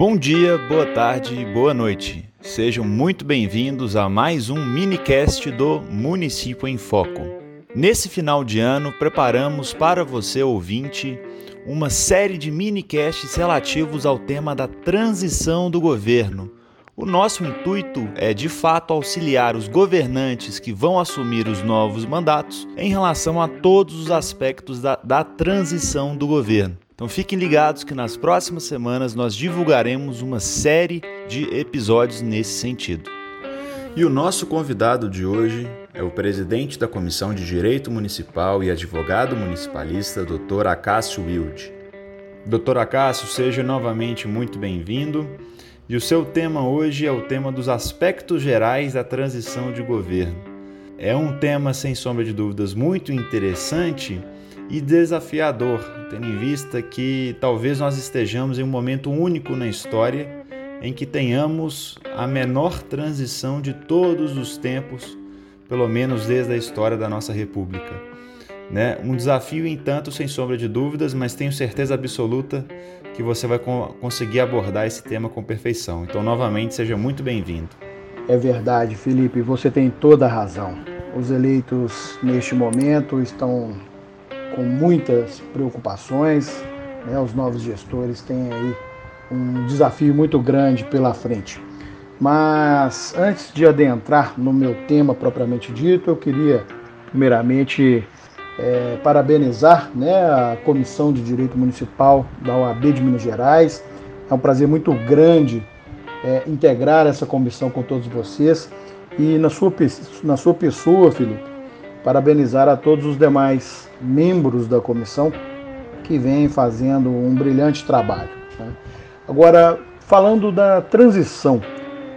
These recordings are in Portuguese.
Bom dia, boa tarde e boa noite. Sejam muito bem-vindos a mais um minicast do Município em Foco. Nesse final de ano, preparamos para você, ouvinte, uma série de minicasts relativos ao tema da transição do governo. O nosso intuito é, de fato, auxiliar os governantes que vão assumir os novos mandatos em relação a todos os aspectos da, da transição do governo. Então fiquem ligados que nas próximas semanas nós divulgaremos uma série de episódios nesse sentido. E o nosso convidado de hoje é o presidente da Comissão de Direito Municipal e advogado municipalista, Dr. Acácio Wilde. Dr. Acácio, seja novamente muito bem-vindo. E o seu tema hoje é o tema dos aspectos gerais da transição de governo. É um tema, sem sombra de dúvidas, muito interessante e desafiador, tendo em vista que talvez nós estejamos em um momento único na história em que tenhamos a menor transição de todos os tempos, pelo menos desde a história da nossa República. Né? Um desafio, entanto, sem sombra de dúvidas, mas tenho certeza absoluta que você vai conseguir abordar esse tema com perfeição. Então, novamente, seja muito bem-vindo. É verdade, Felipe, você tem toda a razão. Os eleitos, neste momento, estão com muitas preocupações. Né? Os novos gestores têm aí um desafio muito grande pela frente. Mas antes de adentrar no meu tema propriamente dito, eu queria primeiramente é, parabenizar né, a Comissão de Direito Municipal da OAB de Minas Gerais. É um prazer muito grande é, integrar essa comissão com todos vocês e na sua, na sua pessoa, Felipe, parabenizar a todos os demais membros da comissão que vêm fazendo um brilhante trabalho. Né? Agora, falando da transição,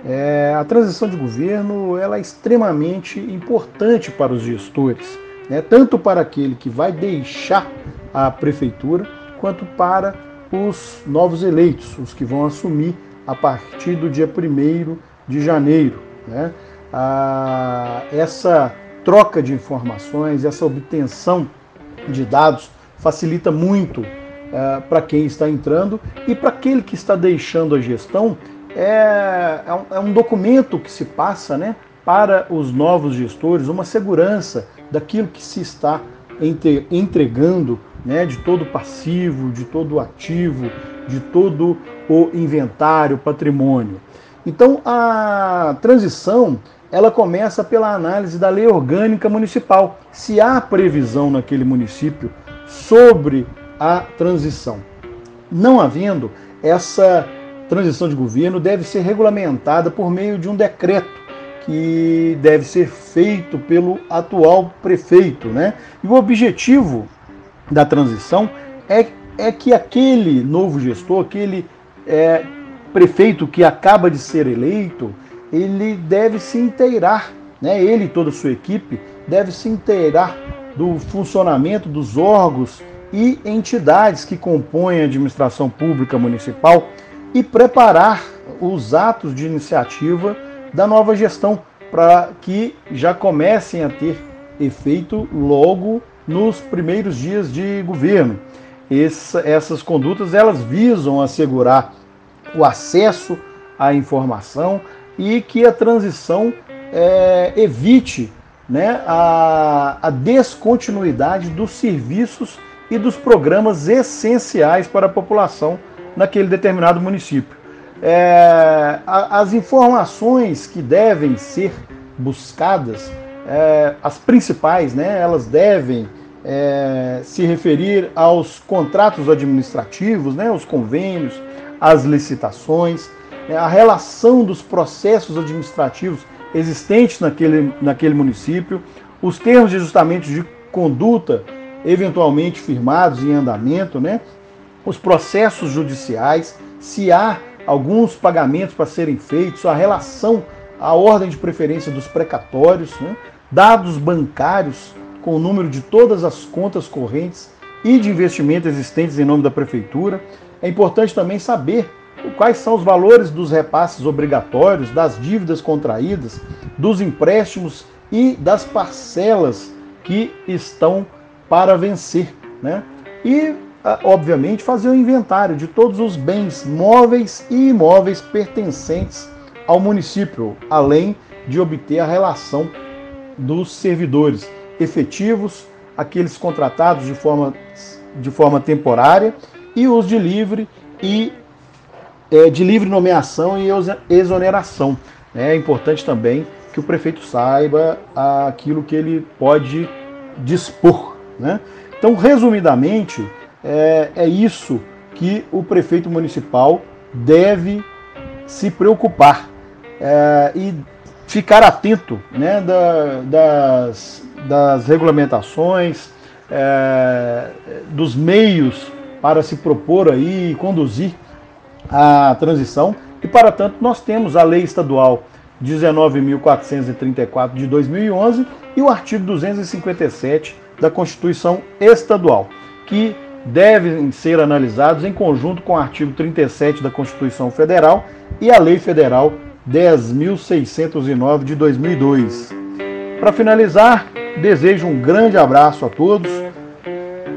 é, a transição de governo ela é extremamente importante para os gestores, né? tanto para aquele que vai deixar a prefeitura, quanto para os novos eleitos, os que vão assumir a partir do dia 1 de janeiro. Né? Ah, essa troca de informações, essa obtenção de dados facilita muito uh, para quem está entrando e para aquele que está deixando a gestão. É, é, um, é um documento que se passa né, para os novos gestores, uma segurança daquilo que se está entre, entregando, né, de todo passivo, de todo o ativo, de todo o inventário, patrimônio. Então a transição ela começa pela análise da lei orgânica municipal, se há previsão naquele município sobre a transição. Não havendo, essa transição de governo deve ser regulamentada por meio de um decreto que deve ser feito pelo atual prefeito, né? E o objetivo da transição é, é que aquele novo gestor, aquele é, prefeito que acaba de ser eleito, ele deve se inteirar, né? ele e toda a sua equipe deve se inteirar do funcionamento dos órgãos e entidades que compõem a administração pública municipal e preparar os atos de iniciativa da nova gestão para que já comecem a ter efeito logo nos primeiros dias de governo. Essa, essas condutas elas visam assegurar o acesso à informação, e que a transição é, evite né, a, a descontinuidade dos serviços e dos programas essenciais para a população naquele determinado município. É, as informações que devem ser buscadas, é, as principais, né, elas devem é, se referir aos contratos administrativos, né, os convênios, as licitações, a relação dos processos administrativos existentes naquele, naquele município, os termos de ajustamento de conduta eventualmente firmados em andamento, né, os processos judiciais, se há alguns pagamentos para serem feitos, a relação, a ordem de preferência dos precatórios, né, dados bancários com o número de todas as contas correntes e de investimento existentes em nome da prefeitura. É importante também saber quais são os valores dos repasses obrigatórios, das dívidas contraídas, dos empréstimos e das parcelas que estão para vencer. Né? E obviamente, fazer o inventário de todos os bens móveis e imóveis pertencentes ao município, além de obter a relação dos servidores efetivos, aqueles contratados de forma, de forma temporária e os de livre e é, de livre nomeação e exoneração. É importante também que o prefeito saiba aquilo que ele pode dispor. Né? Então, resumidamente, é, é isso que o prefeito municipal deve se preocupar é, e ficar atento né, da, das, das regulamentações, é, dos meios para se propor aí e conduzir a transição. E para tanto nós temos a lei estadual 19.434 de 2011 e o artigo 257 da Constituição Estadual, que devem ser analisados em conjunto com o artigo 37 da Constituição Federal e a Lei Federal 10.609 de 2002. Para finalizar, desejo um grande abraço a todos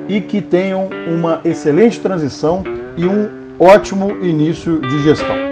e que tenham uma excelente transição e um ótimo início de gestão.